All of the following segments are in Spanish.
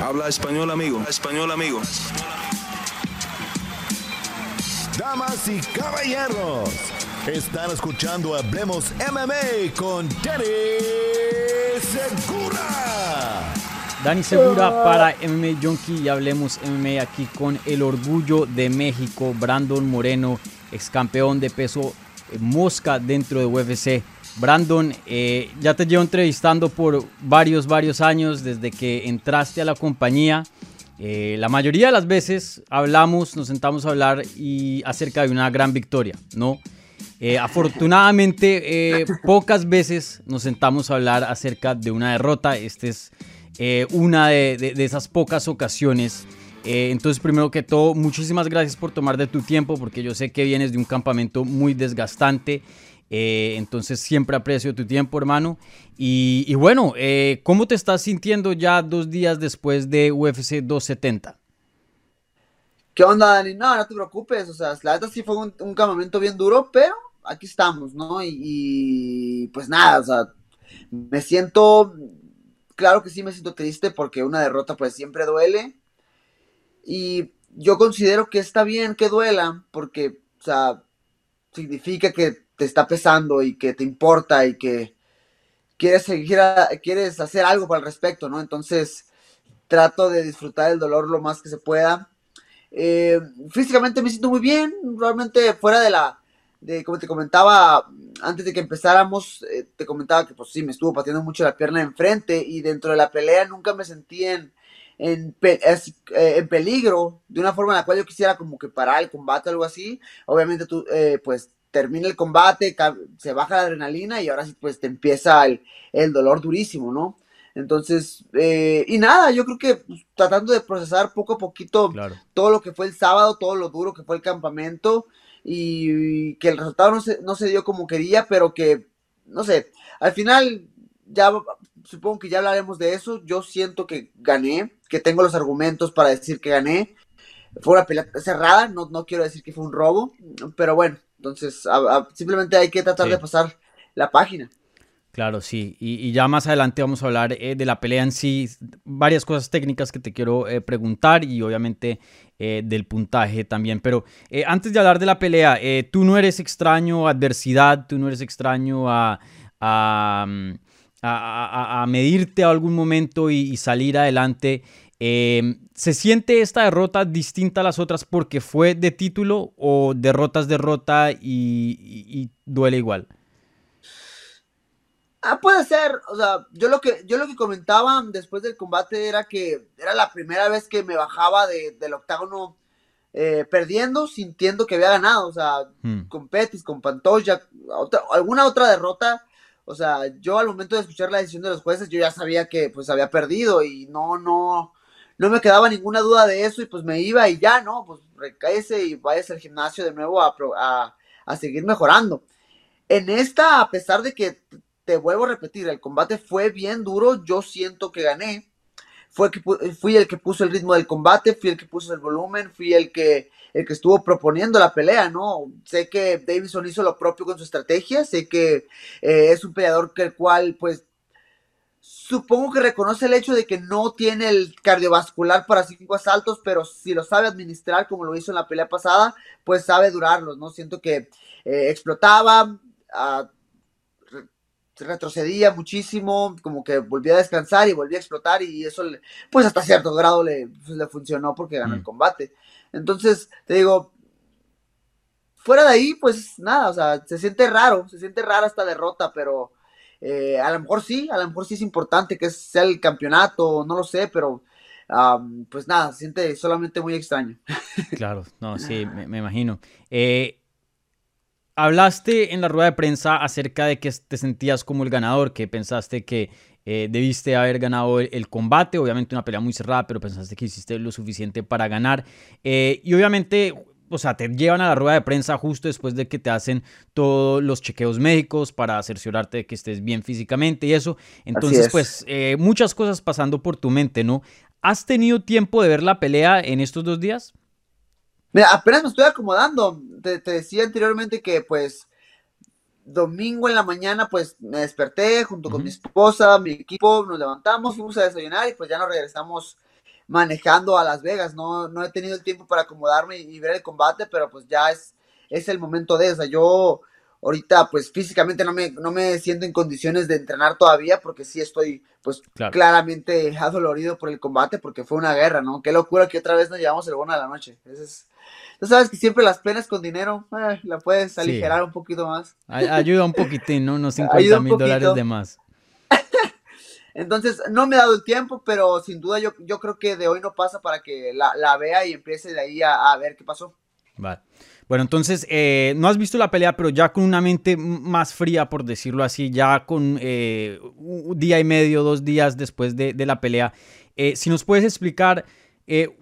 Habla español, amigo. español, amigo. Damas y caballeros, están escuchando Hablemos MMA con Danny Segura. Dani Segura para MMA Junkie y Hablemos MMA aquí con el orgullo de México, Brandon Moreno, ex campeón de peso mosca dentro de UFC. Brandon, eh, ya te llevo entrevistando por varios, varios años desde que entraste a la compañía. Eh, la mayoría de las veces hablamos, nos sentamos a hablar y acerca de una gran victoria, ¿no? Eh, afortunadamente, pocas veces nos sentamos a hablar acerca de una derrota. Esta es una de, de, esas pocas ocasiones. entonces, primero que todo, muchísimas gracias por tomar de tu tiempo, porque yo sé que vienes de un campamento muy desgastante. Eh, entonces siempre aprecio tu tiempo, hermano. Y, bueno, eh, ¿cómo te estás sintiendo ya dos días después de UFC 270? ¿Qué onda, Dani? No, no te preocupes. O sea, la verdad sí fue un, campamento bien duro, pero aquí estamos, ¿no? Y, pues nada, o sea, me siento, claro que sí me siento triste porque una derrota pues siempre duele. Y yo considero que está bien que duela porque, o sea, significa que te está pesando y que te importa y que quieres seguir, quieres hacer algo para el respecto, ¿no? Entonces trato de disfrutar el dolor lo más que se pueda. Eh, físicamente me siento muy bien, realmente fuera de la, de como te comentaba antes de que empezáramos, eh, te comentaba que pues sí, me estuvo pateando mucho la pierna enfrente y dentro de la pelea nunca me sentí en, en, eh, peligro de una forma en la cual yo quisiera como que parar el combate o algo así. Obviamente tú, pues termina el combate, se baja la adrenalina y ahora sí pues te empieza el, dolor durísimo, ¿no? Entonces, eh, y nada, yo creo que pues, tratando de procesar poco a poquito todo lo que fue el sábado, todo lo duro que fue el campamento y, que el resultado no se, no se dio como quería, pero que, no sé, al final ya supongo que ya hablaremos de eso, yo siento que gané, que tengo los argumentos para decir que gané, fue una pelea cerrada, no, no quiero decir que fue un robo, pero bueno, entonces, simplemente hay que tratar de pasar la página. Claro, sí. Y, ya más adelante vamos a hablar eh, de la pelea en sí, varias cosas técnicas que te quiero eh, preguntar y obviamente eh, del puntaje también. Pero antes de hablar de la pelea, tú no eres extraño a adversidad, tú no eres extraño a, a, a, a medirte a algún momento y, y salir adelante. ¿Se siente esta derrota distinta a las otras porque fue de título o derrotas derrota y, duele igual? Ah, puede ser, o sea, yo lo que yo lo que comentaba después del combate era que era la primera vez que me bajaba del octágono eh, perdiendo, sintiendo que había ganado, o sea, hmm. con Petis, con Pantoya, alguna otra derrota, o sea, yo al momento de escuchar la decisión de los jueces, yo ya sabía que pues había perdido y no, no, no me quedaba ninguna duda de eso y pues me iba y ya, ¿no? Pues recaese y vayas al gimnasio de nuevo a, a, seguir mejorando. En esta, a pesar de que te vuelvo a repetir, el combate fue bien duro, yo siento que gané. Fue que, fui el que puso el ritmo del combate, fui el que puso el volumen, fui el que, el que estuvo proponiendo la pelea, ¿no? Sé que Davidson hizo lo propio con su estrategia, sé que eh, es un peleador que el cual pues supongo que reconoce el hecho de que no tiene el cardiovascular para cinco asaltos, pero si lo sabe administrar como lo hizo en la pelea pasada, pues sabe durarlos, ¿no? Siento que eh, explotaba, ah, retrocedía muchísimo, como que volvía a descansar y volvía a explotar y eso, pues hasta cierto grado le, pues, le funcionó porque ganó el mm. combate. Entonces, te digo, fuera de ahí, pues nada, o sea, se siente raro, se siente rara esta derrota, pero eh, a lo mejor sí, a lo mejor sí es importante que sea el campeonato, no lo sé, pero pues nada, se siente solamente muy extraño. Claro, no, sí, me, imagino. Eh, hablaste en la rueda de prensa acerca de que te sentías como el ganador, que pensaste que eh, debiste haber ganado el, combate, obviamente una pelea muy cerrada, pero pensaste que hiciste lo suficiente para ganar. y obviamente o sea, te llevan a la rueda de prensa justo después de que te hacen todos los chequeos médicos para cerciorarte de que estés bien físicamente y eso. Entonces, pues, eh, muchas cosas pasando por tu mente, ¿no? ¿Has tenido tiempo de ver la pelea en estos dos días? Mira, apenas me estoy acomodando. Te, decía anteriormente que, pues, domingo en la mañana, pues, me desperté junto con mi esposa, mi equipo, nos levantamos, fuimos a desayunar y pues ya nos regresamos manejando a Las Vegas, no, no he tenido el tiempo para acomodarme y, ver el combate, pero pues ya es, es el momento de, o sea, yo ahorita pues físicamente no me, no me siento en condiciones de entrenar todavía porque sí estoy pues claramente adolorido por el combate porque fue una guerra, ¿no? Qué locura que otra vez nos llevamos el bono a la noche. tú sabes que siempre las penas con dinero eh, la puedes aligerar un poquito más. Ayuda un poquitín, ¿no? Unos 50 mil dólares de más. Entonces, no me ha dado el tiempo, pero sin duda yo, yo creo que de hoy no pasa para que la, vea y empiece de ahí a, ver qué pasó. Vale. Bueno, entonces, eh, no has visto la pelea, pero ya con una mente más fría, por decirlo así, ya con eh, un día y medio, dos días después de, la pelea, eh, si nos puedes explicar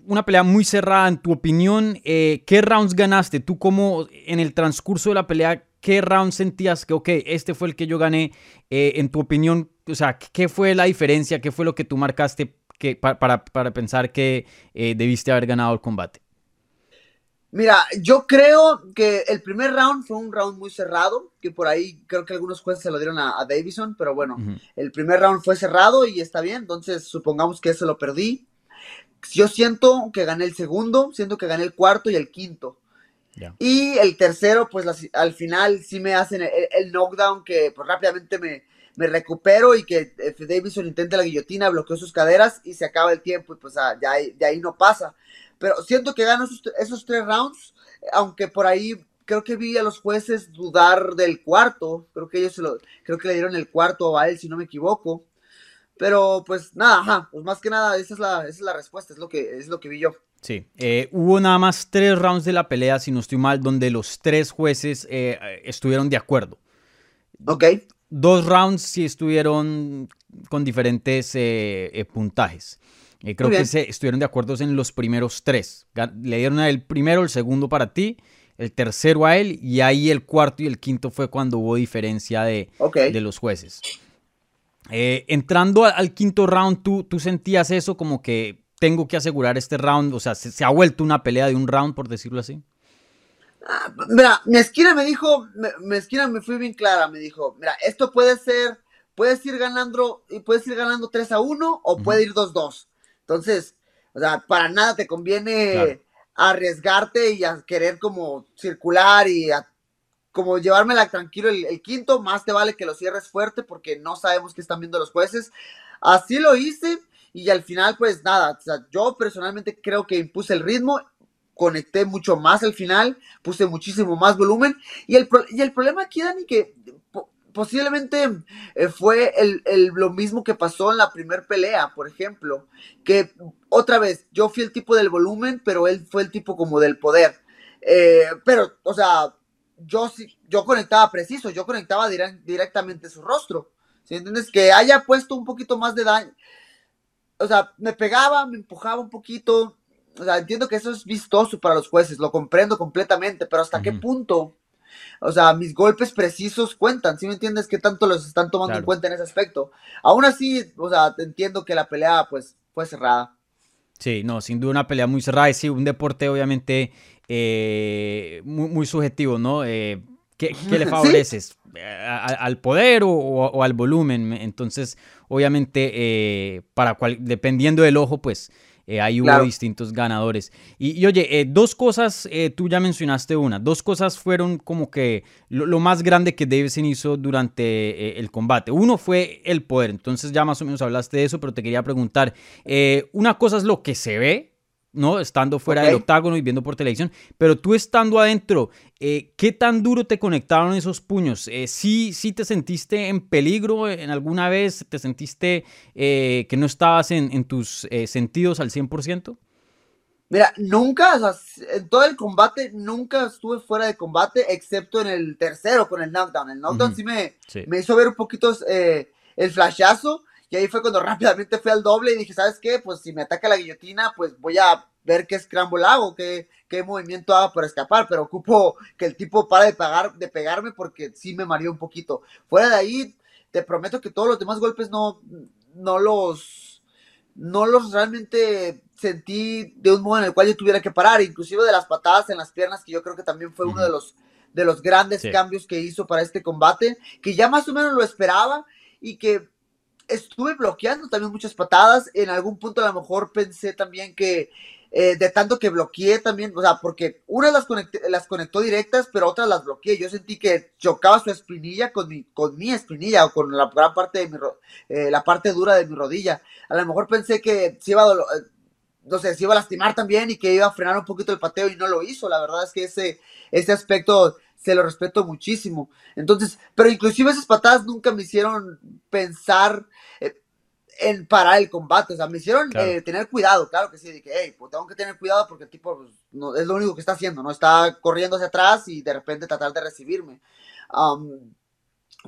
una pelea muy cerrada, en tu opinión, ¿qué rounds ganaste? Tú como en el transcurso de la pelea, ¿qué round sentías que, ok, este fue el que yo gané? en tu opinión, o sea, ¿qué fue la diferencia? ¿Qué fue lo que tú marcaste que, para, para, pensar que eh, debiste haber ganado el combate? Mira, yo creo que el primer round fue un round muy cerrado, que por ahí creo que algunos jueces se lo dieron a, Davison, pero bueno, el primer round fue cerrado y está bien, entonces supongamos que ese lo perdí. Yo siento que gané el segundo, siento que gané el cuarto y el quinto. Y el tercero, pues al final sí me hacen el, el knockdown que pues rápidamente me, me recupero y que eh, Davison intente la guillotina, bloqueó sus caderas y se acaba el tiempo y pues ah, ya de ahí no pasa. Pero siento que gano esos, tres rounds, aunque por ahí creo que vi a los jueces dudar del cuarto, creo que ellos se lo, creo que le dieron el cuarto a él si no me equivoco. Pero pues nada, ajá, pues más que nada esa es la, esa es la respuesta, es lo que, es lo que vi yo. Sí, eh, hubo nada más tres rounds de la pelea, si no estoy mal, donde los tres jueces eh, estuvieron de acuerdo. Ok dos rounds sí estuvieron con diferentes eh, eh, puntajes. Eh, creo que se estuvieron de acuerdo en los primeros tres. Le dieron el primero, el segundo para ti, el tercero a él, y ahí el cuarto y el quinto fue cuando hubo diferencia de, de los jueces. entrando al, quinto round, ¿tú, ¿tú sentías eso como que tengo que asegurar este round? O sea, se ha vuelto una pelea de un round, por decirlo así? Mira, mi esquina me dijo, mi, esquina me fue bien clara, me dijo, mira, esto puede ser, puedes ir ganando, y puedes ir ganando 3 a 1 o puede ir 2-2. Entonces, o sea, para nada te conviene arriesgarte y a querer como circular y a, como llevármela tranquilo el, el, quinto, más te vale que lo cierres fuerte porque no sabemos qué están viendo los jueces. Así lo hice y al final, pues nada, o sea, yo personalmente creo que impuse el ritmo conecté mucho más al final, puse muchísimo más volumen. Y el, y el problema aquí, Dani, que posiblemente eh, fue el, lo mismo que pasó en la primer pelea, por ejemplo, que otra vez, yo fui el tipo del volumen, pero él fue el tipo como del poder. Eh, pero, o sea, yo yo conectaba preciso, yo conectaba directamente su rostro. ¿Sí entiendes? Que haya puesto un poquito más de daño. O sea, me pegaba, me empujaba un poquito, o sea, entiendo que eso es vistoso para los jueces, lo comprendo completamente, pero ¿hasta qué punto? O sea, mis golpes precisos cuentan, ¿sí me entiendes? ¿Qué tanto los están tomando en cuenta en ese aspecto? Aún así, o sea, entiendo que la pelea, pues, fue cerrada. Sí, no, sin duda una pelea muy cerrada. Y sí, un deporte obviamente eh, muy, subjetivo, ¿no? Eh, ¿qué, le favoreces? ¿Al poder o, al volumen? Entonces, obviamente, eh, para cual, dependiendo del ojo, pues eh, ahí hubo distintos ganadores. Y, oye, eh, dos cosas, eh, tú ya mencionaste una, dos cosas fueron como que lo, más grande que Davison hizo durante el combate. Uno fue el poder, entonces ya más o menos hablaste de eso, pero te quería preguntar, una cosa es lo que se ve, ¿no? Estando fuera del octágono y viendo por televisión, pero tú estando adentro, eh, ¿qué tan duro te conectaron esos puños? Eh, ¿sí, ¿sí, te sentiste en peligro en alguna vez? ¿Te sentiste eh, que no estabas en, tus sentidos al 100%? Mira, nunca, o sea, en todo el combate, nunca estuve fuera de combate, excepto en el tercero con el knockdown. El knockdown sí, me, me hizo ver un poquito el flashazo, y ahí fue cuando rápidamente fui al doble y dije, ¿sabes qué? Pues si me ataca la guillotina, pues voy a ver qué scramble hago, qué, qué movimiento hago para escapar, pero ocupo que el tipo para de, pagar, de pegarme porque sí me mareó un poquito. Fuera de ahí, te prometo que todos los demás golpes no, no los, no los realmente sentí de un modo en el cual yo tuviera que parar, inclusive de las patadas en las piernas, que yo creo que también fue uno de los, de los grandes cambios que hizo para este combate, que ya más o menos lo esperaba y que estuve bloqueando también muchas patadas. En algún punto a lo mejor pensé también que eh, de tanto que bloqueé también, o sea, porque unas las, las conectó directas, pero otras las bloqueé. Yo sentí que chocaba su espinilla con mi, con mi espinilla o con la gran parte de mi, eh, la parte dura de mi rodilla. A lo mejor pensé que se iba a, eh, no sé, se iba a lastimar también y que iba a frenar un poquito el pateo y no lo hizo. La verdad es que ese, ese aspecto se lo respeto muchísimo. Entonces, pero inclusive esas patadas nunca me hicieron pensar en parar el combate. O sea, me hicieron eh, tener cuidado, claro que sí. Dije, hey, pues tengo que tener cuidado porque el tipo pues, no, es lo único que está haciendo, ¿no? Está corriendo hacia atrás y de repente tratar de recibirme.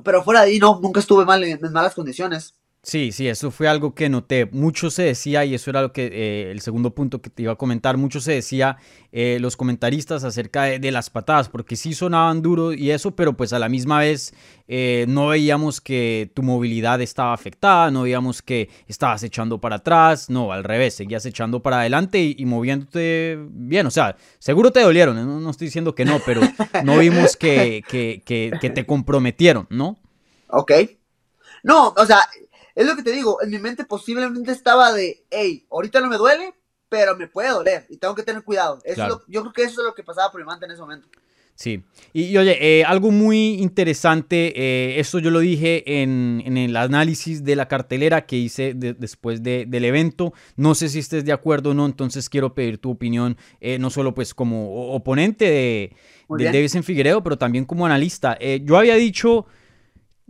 pero fuera de ahí, no, nunca estuve mal en malas condiciones. Sí, sí, eso fue algo que noté. Mucho se decía, y eso era lo que eh, el segundo punto que te iba a comentar, mucho se decía eh, los comentaristas acerca de, las patadas, porque sí sonaban duro y eso, pero pues a la misma vez eh, no veíamos que tu movilidad estaba afectada, no veíamos que estabas echando para atrás, no, al revés, seguías echando para adelante y, moviéndote bien. O sea, seguro te dolieron, no, no estoy diciendo que no, pero no vimos que, que, que, que te comprometieron, ¿no? Ok. No, o sea, es lo que te digo, en mi mente posiblemente estaba de, hey, ahorita no me duele, pero me puede doler y tengo que tener cuidado. yo creo que eso es lo que pasaba por mi mente en ese momento. Sí, y, oye, eh, algo muy interesante, eh, esto yo lo dije en, el análisis de la cartelera que hice después del evento, no sé si estés de acuerdo o no, entonces quiero pedir tu opinión, eh, no solo pues como oponente de, de en Figueredo, pero también como analista. yo había dicho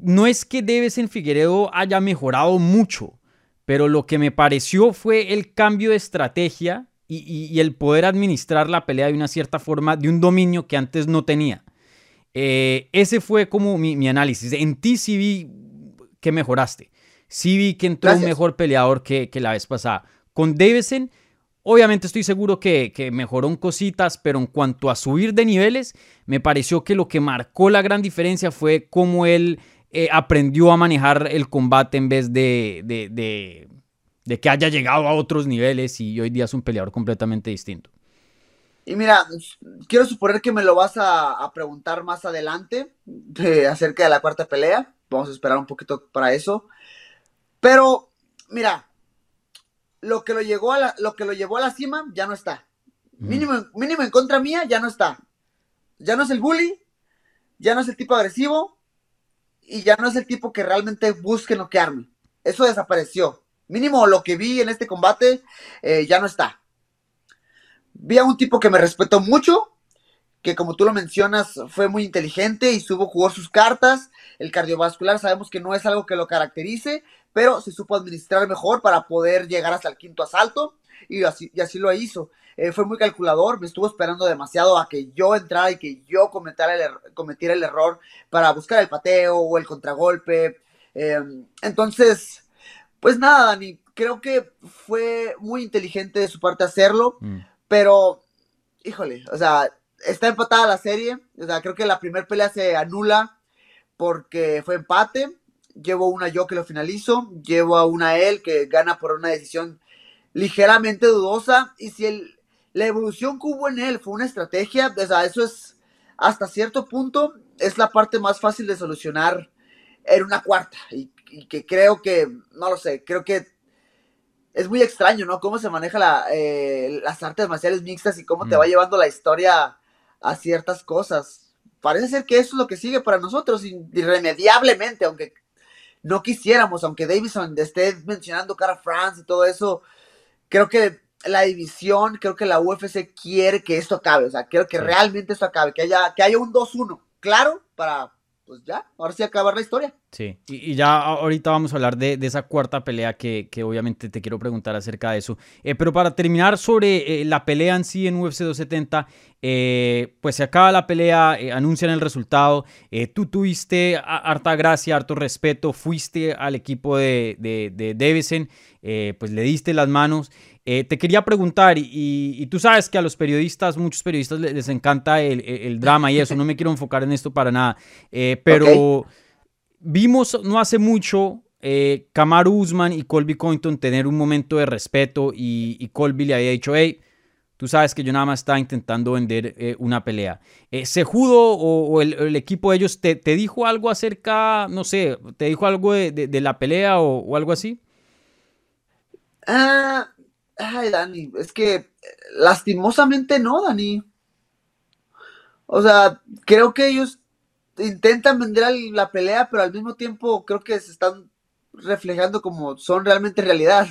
no es que Debes en Figueredo haya mejorado mucho, pero lo que me pareció fue el cambio de estrategia y, el poder administrar la pelea de una cierta forma, de un dominio que antes no tenía. Eh, ese fue como mi, análisis. En ti sí vi que mejoraste. Sí vi que entró un mejor peleador que, la vez pasada. Con Davison, obviamente estoy seguro que, que mejoró en cositas, pero en cuanto a subir de niveles, me pareció que lo que marcó la gran diferencia fue cómo él eh, aprendió a manejar el combate en vez de, de, que haya llegado a otros niveles y hoy día es un peleador completamente distinto. Y mira, quiero suponer que me lo vas a, preguntar más adelante acerca de la cuarta pelea. Vamos a esperar un poquito para eso. Pero, mira, lo que lo, llegó a lo que lo llevó a la cima ya no está. Mínimo, mínimo en contra mía ya no está. Ya no es el bully, ya no es el tipo agresivo, y ya no es el tipo que realmente busque noquearme. Eso desapareció. Mínimo lo que vi en este combate eh, ya no está. Vi a un tipo que me respetó mucho, que como tú lo mencionas fue muy inteligente y supo jugar sus cartas. El cardiovascular sabemos que no es algo que lo caracterice, pero se supo administrar mejor para poder llegar hasta el quinto asalto y así, y así lo hizo. Eh, fue muy calculador, me estuvo esperando demasiado a que yo entrara y que yo cometiera el, cometiera el error para buscar el pateo o el contragolpe. Em, entonces, pues nada, Dani, creo que fue muy inteligente de su parte hacerlo, mm. pero, híjole, o sea, está empatada la serie, o sea, creo que la primera pelea se anula porque fue empate. Llevo una yo que lo finalizo, llevo a una él que gana por una decisión ligeramente dudosa. Y si el, la evolución que hubo en él fue una estrategia, o sea, eso es hasta cierto punto es la parte más fácil de solucionar en una cuarta y, que creo que, no lo sé, creo que es muy extraño, ¿no? Cómo se maneja la, eh, las artes marciales mixtas y cómo te mm. va llevando la historia a ciertas cosas. Parece ser que eso es lo que sigue para nosotros irremediablemente, aunque no quisiéramos, aunque Davison esté mencionando cara France y todo eso, creo que la división, creo que la UFC quiere que esto acabe, o sea, quiero que realmente esto acabe, que haya, que haya un 2-1, claro, para, pues ya, ahora sí acabar la historia. Sí, y, ya ahorita vamos a hablar de, esa cuarta pelea que, obviamente te quiero preguntar acerca de eso. Eh, pero para terminar sobre eh, la pelea en sí en UFC 270, eh, pues se acaba la pelea, anuncian el resultado, tú tuviste harta gracia, harto respeto, fuiste al equipo de, de, de pues le diste las manos. Te quería preguntar, y, tú sabes que a los periodistas, muchos periodistas les, encanta el, drama y eso, no me quiero enfocar en esto para nada, pero vimos no hace mucho eh, Kamaru Usman y Colby Cointon tener un momento de respeto y, Colby le había dicho, hey, Tú sabes que yo nada más estaba intentando vender eh, una pelea. Eh, ¿Sejudo o, el, equipo de ellos te, dijo algo acerca, no sé, te dijo algo de, la pelea o, algo así? Ah, ay, Dani, es que lastimosamente no, Dani. O sea, creo que ellos intentan vender la pelea, pero al mismo tiempo creo que se están reflejando como son realmente realidad.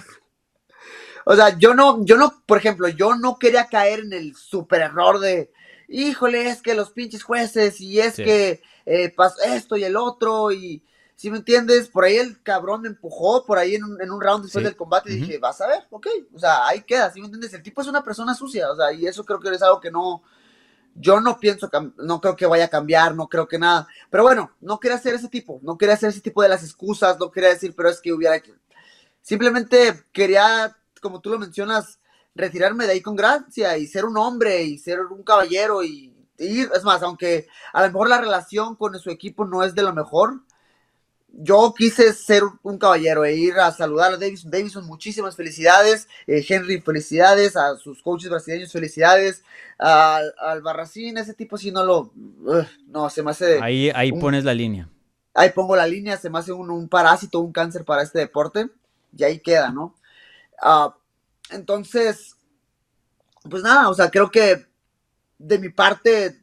O sea, yo no, yo no, por ejemplo, yo no quería caer en el super error de, híjole, es que los pinches jueces y es que eh, pasó esto y el otro y, si me entiendes, por ahí el cabrón me empujó, por ahí en un, round después del combate y dije, vas a ver, ok, o sea, ahí queda, si me entiendes, el tipo es una persona sucia, o sea, y eso creo que es algo que no, yo no pienso, no creo que vaya a cambiar, no creo que nada, pero bueno, no quería hacer ese tipo, no quería hacer ese tipo de las excusas, no quería decir, pero es que hubiera, simplemente quería como tú lo mencionas, retirarme de ahí con gracia y ser un hombre y ser un caballero y, ir, es más, aunque a lo mejor la relación con su equipo no es de lo mejor, yo quise ser un caballero e ir a saludar a Davison. Davison, muchísimas felicidades. Eh, Henry, felicidades. A sus coaches brasileños, felicidades. al Barracín, ese tipo si no lo... no, se me hace... Ahí, ahí pones la línea. Ahí pongo la línea, se me hace un, un parásito, un cáncer para este deporte. Y ahí queda, ¿no? Ah, entonces, pues nada, o sea, creo que de mi parte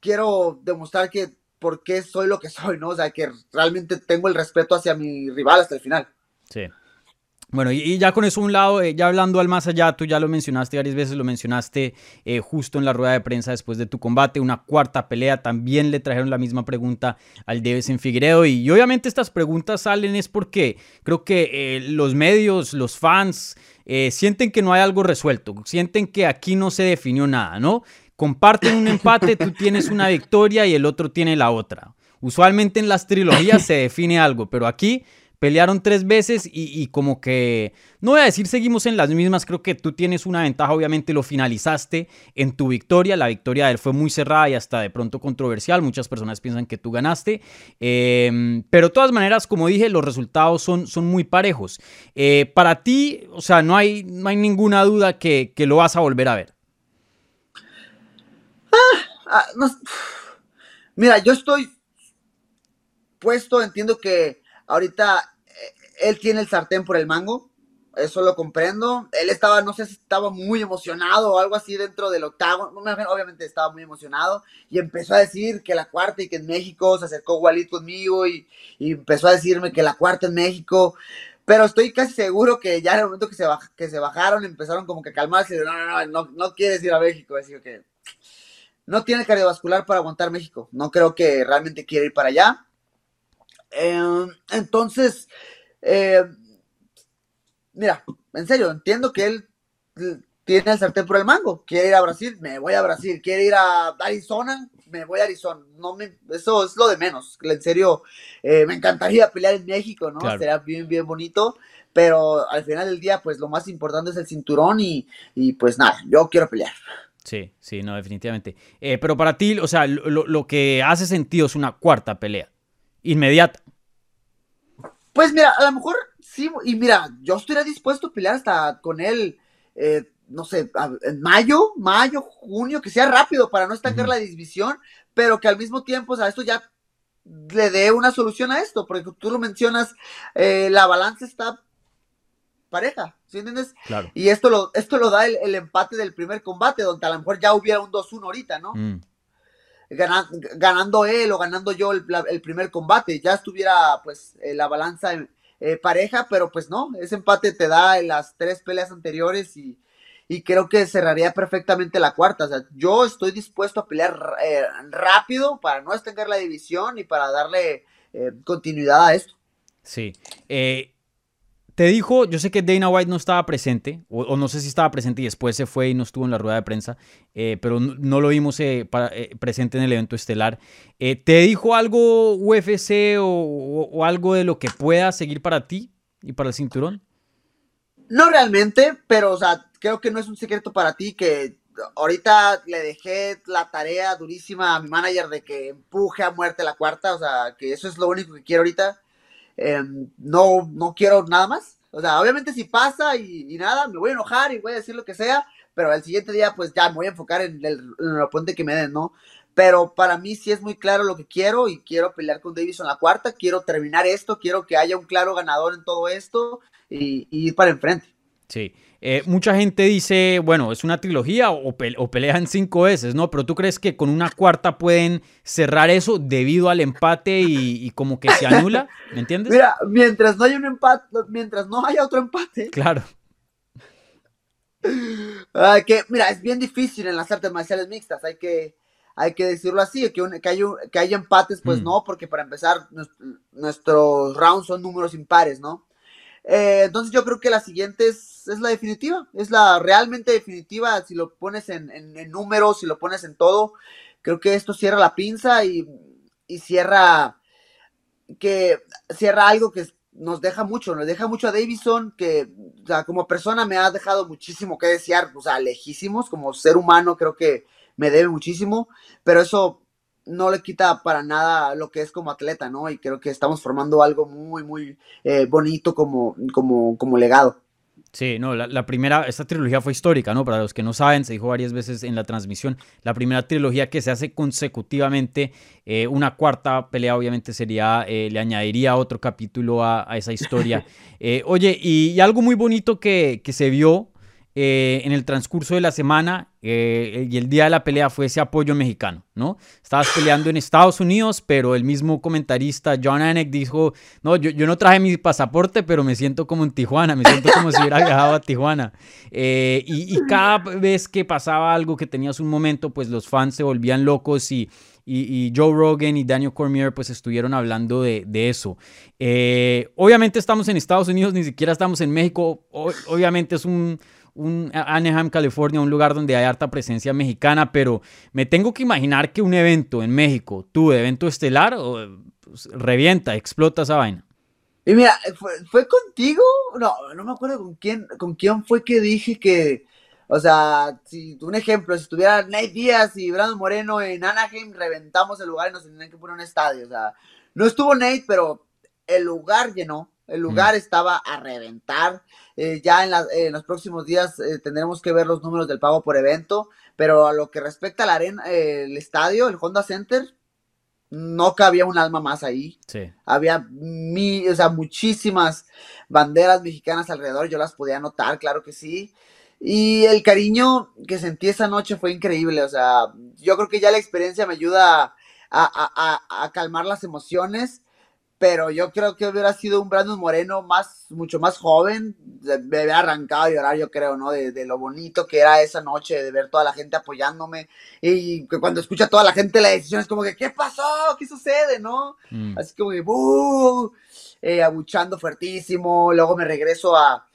quiero demostrar que por qué soy lo que soy, ¿no? O sea, que realmente tengo el respeto hacia mi rival hasta el final. Sí. Bueno, y, ya con eso un lado, eh, ya hablando al más allá, tú ya lo mencionaste varias veces, lo mencionaste eh, justo en la rueda de prensa después de tu combate, una cuarta pelea, también le trajeron la misma pregunta al Deves en Figueiredo y, obviamente estas preguntas salen es porque creo que eh, los medios, los fans, sienten que no hay algo resuelto, sienten que aquí no se definió nada, ¿no? Comparten un empate, tú tienes una victoria y el otro tiene la otra. Usualmente en las trilogías se define algo, pero aquí Pelearon tres veces y, como que, no voy a decir seguimos en las mismas, creo que tú tienes una ventaja, obviamente lo finalizaste en tu victoria, la victoria de él fue muy cerrada y hasta de pronto controversial, muchas personas piensan que tú ganaste, em, pero de todas maneras, como dije, los resultados son, son muy parejos. Eh, para ti, o sea, no hay, no hay ninguna duda que, lo vas a volver a ver. Ah, ah, mira, yo estoy puesto, entiendo que Ahorita eh, él tiene el sartén por el mango, eso lo comprendo. Él estaba, no sé si estaba muy emocionado o algo así dentro del octavo, obviamente estaba muy emocionado y empezó a decir que la cuarta y que en México se acercó Walid conmigo y, empezó a decirme que la cuarta en México. Pero estoy casi seguro que ya en el momento que se, bajaron empezaron como que a calmarse. No, no, no, no, no quieres ir a México. Así que no tiene cardiovascular para aguantar México. No creo que realmente quiera ir para allá. Em, entonces, eh, mira, en serio, entiendo que él tiene el sartén por el mango. Quiere ir a Brasil, me voy a Brasil. Quiere ir a Arizona, me voy a Arizona. No me, eso es lo de menos. En serio, eh, me encantaría pelear en México, ¿no? Sería bien, bien bonito. Pero al final del día, pues lo más importante es el cinturón y, pues nada, yo quiero pelear. Sí, sí, no, definitivamente. Eh, pero para ti, o sea, lo, lo que hace sentido es una cuarta pelea inmediata. Pues mira, a lo mejor sí, y mira, yo estaría dispuesto a pelear hasta con él, eh, no sé, en mayo, mayo, junio, que sea rápido para no estancar la división, pero que al mismo tiempo, o sea, esto ya le dé una solución a esto, porque tú lo mencionas, eh, la balanza está pareja, ¿sí entiendes? Claro. Y esto lo, esto lo da el, empate del primer combate, donde a lo mejor ya hubiera un 2-1 ahorita, ¿no? Mm ganando, él o ganando yo el, primer combate, ya estuviera pues eh, la balanza en, eh, pareja, pero pues no, ese empate te da en las tres peleas anteriores y, creo que cerraría perfectamente la cuarta. O sea, yo estoy dispuesto a pelear eh, rápido para no estancar la división y para darle continuidad a esto. Sí. Te dijo, yo sé que Dana White no estaba presente, o, no sé si estaba presente y después se fue y no estuvo en la rueda de prensa, eh, pero no, lo vimos eh, eh, presente en el evento estelar. ¿Te dijo algo UFC o, algo de lo que pueda seguir para ti y para el cinturón? No realmente, pero o sea, creo que no es un secreto para ti que ahorita le dejé la tarea durísima a mi manager de que empuje a muerte la cuarta, o sea, que eso es lo único que quiero ahorita Em, no, no quiero nada más. O sea, obviamente si pasa y, nada, me voy a enojar y voy a decir lo que sea, pero al siguiente día pues ya me voy a enfocar en el, en el oponente que me den, ¿no? Pero para mí sí es muy claro lo que quiero y quiero pelear con Davison la cuarta, quiero terminar esto, quiero que haya un claro ganador en todo esto y ir para enfrente. Sí. Eh, mucha gente dice, bueno, es una trilogía o, o, pelean cinco veces, ¿no? Pero tú crees que con una cuarta pueden cerrar eso debido al empate y, y como que se anula, ¿me entiendes? Mira, mientras no haya un empate, mientras no haya otro empate. Claro. Uh, que, mira, es bien difícil en las artes marciales mixtas, hay que, hay que decirlo así, que, un, que, haya, que haya empates, pues mm. no, porque para empezar, nuestros rounds son números impares, ¿no? Eh, entonces yo creo que la siguiente es, es, la definitiva, es la realmente definitiva, si lo pones en, en, números, si lo pones en todo, creo que esto cierra la pinza y, y cierra que cierra algo que nos deja mucho, nos deja mucho a Davison, que o sea, como persona me ha dejado muchísimo que desear, o sea, lejísimos, como ser humano creo que me debe muchísimo, pero eso no le quita para nada lo que es como atleta, ¿no? Y creo que estamos formando algo muy, muy eh, bonito como, como, como legado. Sí, no, la, la, primera, esta trilogía fue histórica, ¿no? Para los que no saben, se dijo varias veces en la transmisión, la primera trilogía que se hace consecutivamente, eh, una cuarta pelea obviamente sería, eh, le añadiría otro capítulo a, a esa historia. Eh, oye, y, y, algo muy bonito que, que se vio eh, en el transcurso de la semana eh, y el día de la pelea fue ese apoyo mexicano, ¿no? Estabas peleando en Estados Unidos, pero el mismo comentarista John Anek dijo, no, yo, yo, no traje mi pasaporte, pero me siento como en Tijuana, me siento como si hubiera viajado a Tijuana. Eh, y, cada vez que pasaba algo, que tenías un momento, pues los fans se volvían locos y... Y, Joe Rogan y Daniel Cormier pues estuvieron hablando de, de eso. Eh, obviamente estamos en Estados Unidos, ni siquiera estamos en México. Obviamente es un, un Anaheim, California, un lugar donde hay harta presencia mexicana, pero me tengo que imaginar que un evento en México, tu evento estelar, pues, revienta, explota esa vaina. Y mira, ¿fue, ¿fue, contigo? No, no me acuerdo con quién, con quién fue que dije que, o sea, si un ejemplo, si estuviera Nate Díaz y Brandon Moreno en Anaheim, reventamos el lugar y nos tendrían que poner un estadio. O sea, no estuvo Nate, pero el lugar llenó. El lugar mm. estaba a reventar. Eh, ya en, la, eh, en, los próximos días eh, tendremos que ver los números del pago por evento. Pero a lo que respecta a la arena, el estadio, el Honda Center, no cabía un alma más ahí. Sí. Había mi, o sea, muchísimas banderas mexicanas alrededor. Yo las podía notar, claro que sí. Y el cariño que sentí esa noche fue increíble. O sea, yo creo que ya la experiencia me ayuda a, a, a, a calmar las emociones pero yo creo que hubiera sido un Brandon Moreno más, mucho más joven, me hubiera arrancado a llorar, yo creo, ¿no? De, de, lo bonito que era esa noche, de ver toda la gente apoyándome, y que cuando escucha toda la gente la decisión es como que, ¿qué pasó? ¿Qué sucede? ¿No? Mm. Así como que, ¡buh! Eh, abuchando fuertísimo, luego me regreso a,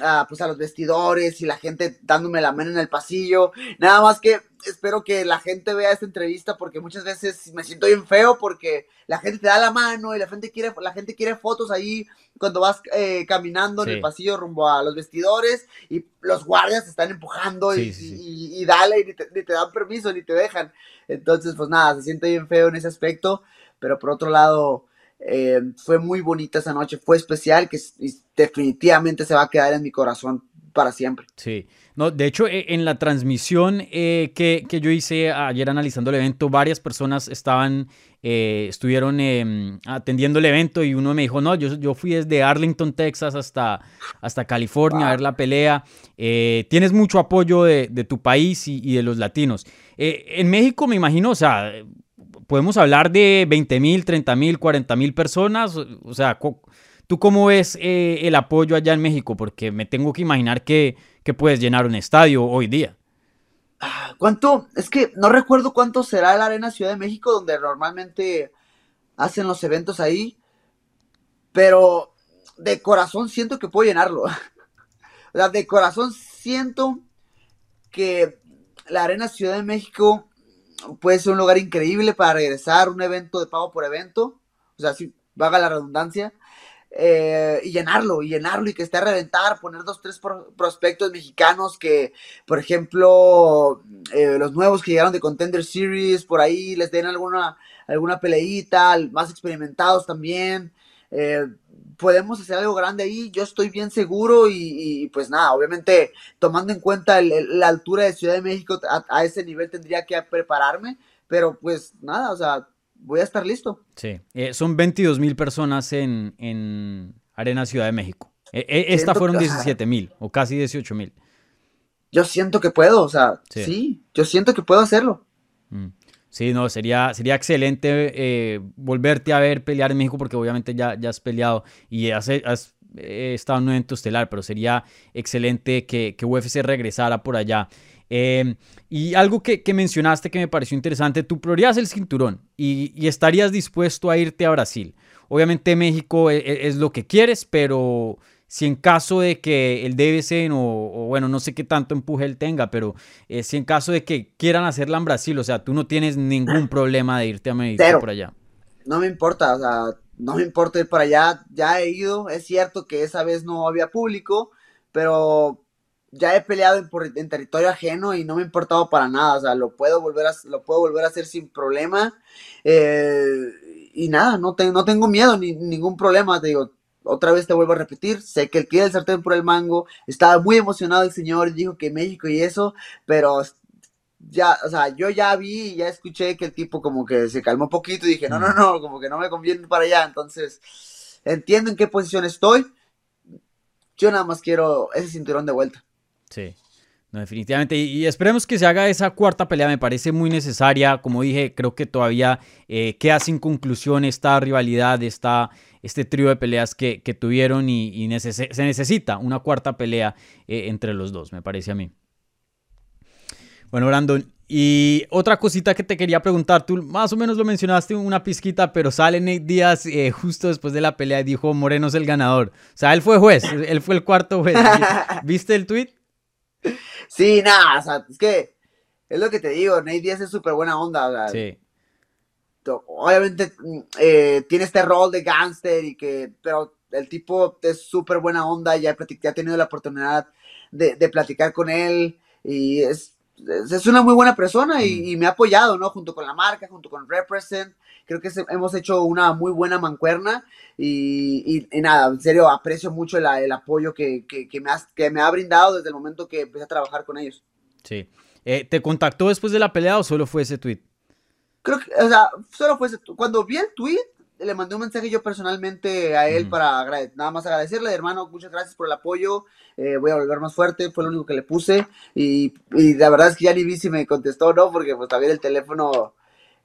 a, pues a los vestidores y la gente dándome la mano en el pasillo. Nada más que espero que la gente vea esta entrevista porque muchas veces me siento bien feo porque la gente te da la mano y la gente quiere, la gente quiere fotos ahí cuando vas eh, caminando sí. en el pasillo rumbo a los vestidores y los guardias te están empujando sí, y, sí. Y, y, dale y ni te, ni te dan permiso ni te dejan. Entonces, pues nada, se siente bien feo en ese aspecto, pero por otro lado eh, fue muy bonita esa noche, fue especial, que definitivamente se va a quedar en mi corazón para siempre. Sí, no, de hecho e, en la transmisión eh, que, que, yo hice ayer analizando el evento, varias personas estaban, eh, estuvieron eh, atendiendo el evento y uno me dijo, no, yo, yo fui desde Arlington, Texas hasta, hasta California wow. a ver la pelea, eh, tienes mucho apoyo de, de tu país y, y, de los latinos. En México me imagino, o sea, podemos hablar de 20 mil, 30 mil, 40 mil personas, o sea, ¿tú cómo ves eh, el apoyo allá en México? Porque me tengo que imaginar que, que puedes llenar un estadio hoy día. Ah, ¿Cuánto? Es que no recuerdo cuánto será la Arena Ciudad de México, donde normalmente hacen los eventos ahí, pero de corazón siento que puedo llenarlo. O sea, de corazón siento que la Arena Ciudad de México puede ser un lugar increíble para regresar, un evento de pago por evento, o sea, si vaga la redundancia, eh, y llenarlo, y llenarlo, y que esté a reventar, poner dos, tres pro prospectos mexicanos que, por ejemplo, eh, los nuevos que llegaron de Contender Series, por ahí les den alguna, alguna peleita, más experimentados también. eh, podemos hacer algo grande ahí, yo estoy bien seguro y, pues nada, obviamente tomando en cuenta la altura de Ciudad de México, a, ese nivel tendría que prepararme, pero pues nada, o sea, voy a estar listo. Sí, eh, son 22 mil personas en, en, Arena Ciudad de México. E, e, esta fueron 17 mil o casi 18 mil. Yo siento que puedo, o sea, sí, yo siento que puedo hacerlo. Sí, no, sería, sería excelente eh, volverte a ver pelear en México porque obviamente ya, ya has peleado y has, has eh, estado en un evento estelar, pero sería excelente que, que UFC regresara por allá. Em, y algo que, mencionaste que me pareció interesante, tú prioridad el cinturón y, estarías dispuesto a irte a Brasil. Obviamente México es, e, es lo que quieres, pero si en caso de que el DBC o, bueno, no sé qué tanto empuje él tenga, pero eh, si en caso de que quieran hacerla en Brasil, o sea, tú no tienes ningún problema de irte a México por allá. No me importa, o sea, no me importa ir para allá, ya he ido, es cierto que esa vez no había público, pero ya he peleado en, territorio ajeno y no me ha importado para nada, o sea, lo puedo volver a, lo puedo volver a hacer sin problema. Eh, y nada, no, no tengo miedo ni ningún problema, te digo, otra vez te vuelvo a repetir, sé que el tira el sartén por el mango, estaba muy emocionado el señor, dijo que México y eso, pero ya, o sea, yo ya vi y ya escuché que el tipo como que se calmó un poquito y dije, no, no, no, como que no me conviene para allá, entonces entiendo en qué posición estoy, yo nada más quiero ese cinturón de vuelta. Sí. No, definitivamente. Y, esperemos que se haga esa cuarta pelea. Me parece muy necesaria. Como dije, creo que todavía eh, queda sin conclusión esta rivalidad, esta, este trío de peleas que, tuvieron y, se necesita una cuarta pelea eh, entre los dos, me parece a mí. Bueno, Brandon, y otra cosita que te quería preguntar, tú más o menos lo mencionaste una pizquita, pero sale Nate Díaz eh, justo después de la pelea y dijo Moreno es el ganador. O sea, él fue juez, él fue el cuarto juez. ¿Viste el tweet? Sí, nada, o sea, es que es lo que te digo, Nate Díaz es súper buena onda. sí obviamente mm, eh, tiene este rol de gángster y que, pero el tipo es súper buena onda, ya he, tenido la oportunidad de, platicar con él y es, es, una muy buena persona y, me ha apoyado, ¿no? Junto con la marca, junto con Represent, creo que hemos hecho una muy buena mancuerna y, nada, en serio, aprecio mucho el, apoyo que, me que me ha brindado desde el momento que empecé a trabajar con ellos. Sí. Eh, ¿Te contactó después de la pelea o solo fue ese tweet? Creo que, o sea, solo fue cuando vi el tweet, le mandé un mensaje yo personalmente a él para nada más agradecerle, hermano, muchas gracias por el apoyo, eh, voy a volver más fuerte, fue lo único que le puse y, y, la verdad es que ya ni vi si me contestó no, porque pues también el teléfono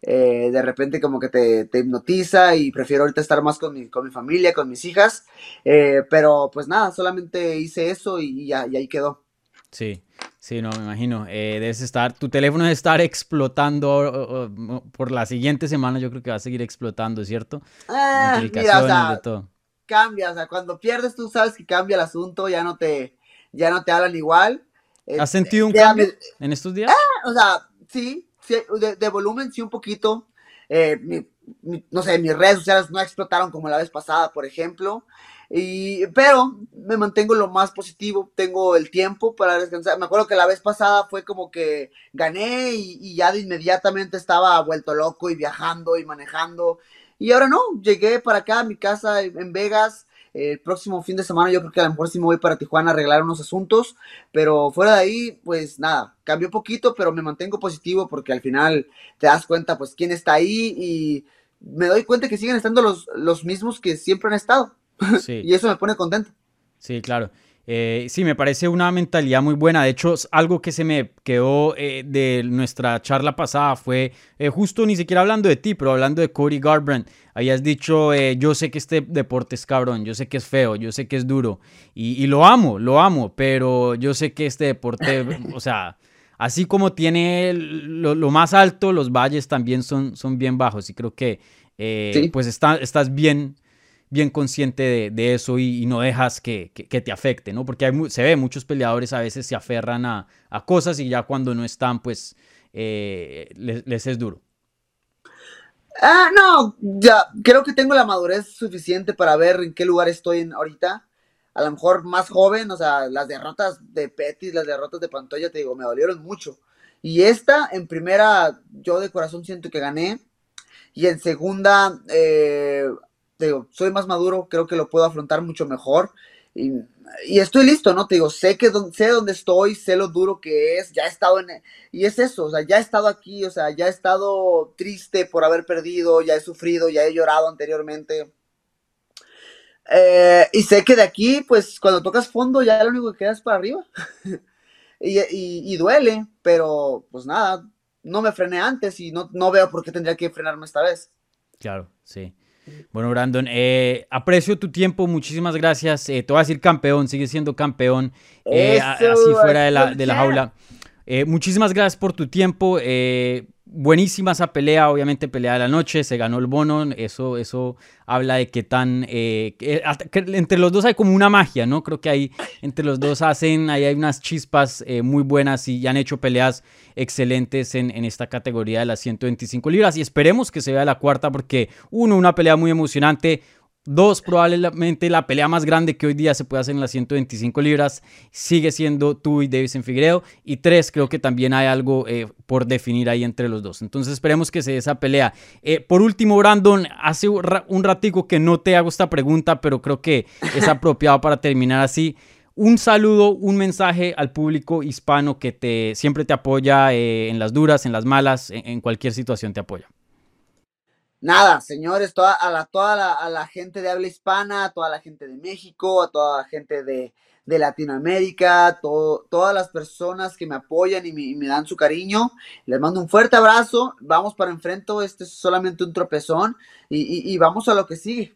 eh, de repente como que te, te, hipnotiza y prefiero ahorita estar más con mi, con mi familia, con mis hijas, eh, pero pues nada, solamente hice eso y, ya, y ahí quedó. Sí, Sí, no, me imagino. Eh, debes estar, tu teléfono debe estar explotando por la siguiente semana. Yo creo que va a seguir explotando, ¿cierto? Ah, mira, o sea, Cambia, o sea, cuando pierdes tú sabes que cambia el asunto, ya no te, ya no te hablan igual. ¿Has sentido un cambio en estos días? Ah, o sea, sí, sí de, volumen sí un poquito. Eh, no sé, mis redes sociales no explotaron como la vez pasada, por ejemplo. Y, pero me mantengo lo más positivo, tengo el tiempo para descansar. Me acuerdo que la vez pasada fue como que gané y, ya de inmediatamente estaba vuelto loco y viajando y manejando. Y ahora no, llegué para acá a mi casa en Vegas. El próximo fin de semana yo creo que a lo mejor sí me voy para Tijuana a arreglar unos asuntos, pero fuera de ahí, pues nada, cambió poquito, pero me mantengo positivo porque al final te das cuenta pues quién está ahí y me doy cuenta que siguen estando los, los mismos que siempre han estado. y eso me pone contento. Sí, claro. Eh, sí, me parece una mentalidad muy buena. De hecho, algo que se me quedó eh, de nuestra charla pasada fue eh, justo ni siquiera hablando de ti, pero hablando de Cody Garbrandt. Habías dicho, yo sé que este deporte es cabrón, yo sé que es feo, yo sé que es duro. Y, lo amo, lo amo, pero yo sé que este deporte, o sea, así como tiene lo, más alto, los valles también son, son bien bajos. Y creo que pues estás bien bien consciente de, eso y, no dejas que, te afecte, ¿no? Porque se ve, muchos peleadores a veces se aferran a, cosas y ya cuando no están, pues eh, les, es duro. Ah, no, ya creo que tengo la madurez suficiente para ver en qué lugar estoy ahorita. A lo mejor más joven, o sea, las derrotas de Pettis, las derrotas de Pantoya, te digo, me dolieron mucho. Y esta, en primera, yo de corazón siento que gané. Y en segunda, eh, te digo, soy más maduro, creo que lo puedo afrontar mucho mejor. Y, y estoy listo, ¿no? Te digo, sé que sé dónde estoy, sé lo duro que es, ya he estado en... Y es eso, o sea, ya he estado aquí, o sea, ya he estado triste por haber perdido, ya he sufrido, ya he llorado anteriormente. Eh, y sé que de aquí, pues, cuando tocas fondo, ya lo único que queda es para arriba. y, y, y, duele, pero pues nada, no me frené antes y no, no veo por qué tendría que frenarme esta vez. Claro, sí. Bueno, Brandon, eh, aprecio tu tiempo, muchísimas gracias. Eh, te voy a decir campeón, sigue siendo campeón, eh, así fuera de la, de la jaula. Muchísimas gracias por tu tiempo. Buenísima esa pelea, obviamente pelea de la noche, se ganó el bono, eso, eso habla de que tan, eh, entre los dos hay como una magia, ¿no? Creo que ahí entre los dos hacen, ahí hay unas chispas eh, muy buenas y han hecho peleas excelentes en, en, esta categoría de las 125 libras. Y esperemos que se vea la cuarta porque uno, una pelea muy emocionante, Dos, probablemente la pelea más grande que hoy día se puede hacer en las 125 libras sigue siendo tú y Davison Figueiredo. Y tres, creo que también hay algo eh, por definir ahí entre los dos. Entonces esperemos que se dé esa pelea. Eh, por último, Brandon, hace un ratico que no te hago esta pregunta, pero creo que es apropiado para terminar así. Un saludo, un mensaje al público hispano que te, siempre te apoya eh, en las duras, en las malas, en cualquier situación te apoya nada, señores, toda, a, la, toda la, a la gente de habla hispana, a toda la gente de México, a toda la gente de, de Latinoamérica, todas las personas que me apoyan y me, dan su cariño. Les mando un fuerte abrazo. Vamos para enfrente. Este es solamente un tropezón y, y vamos a lo que sigue.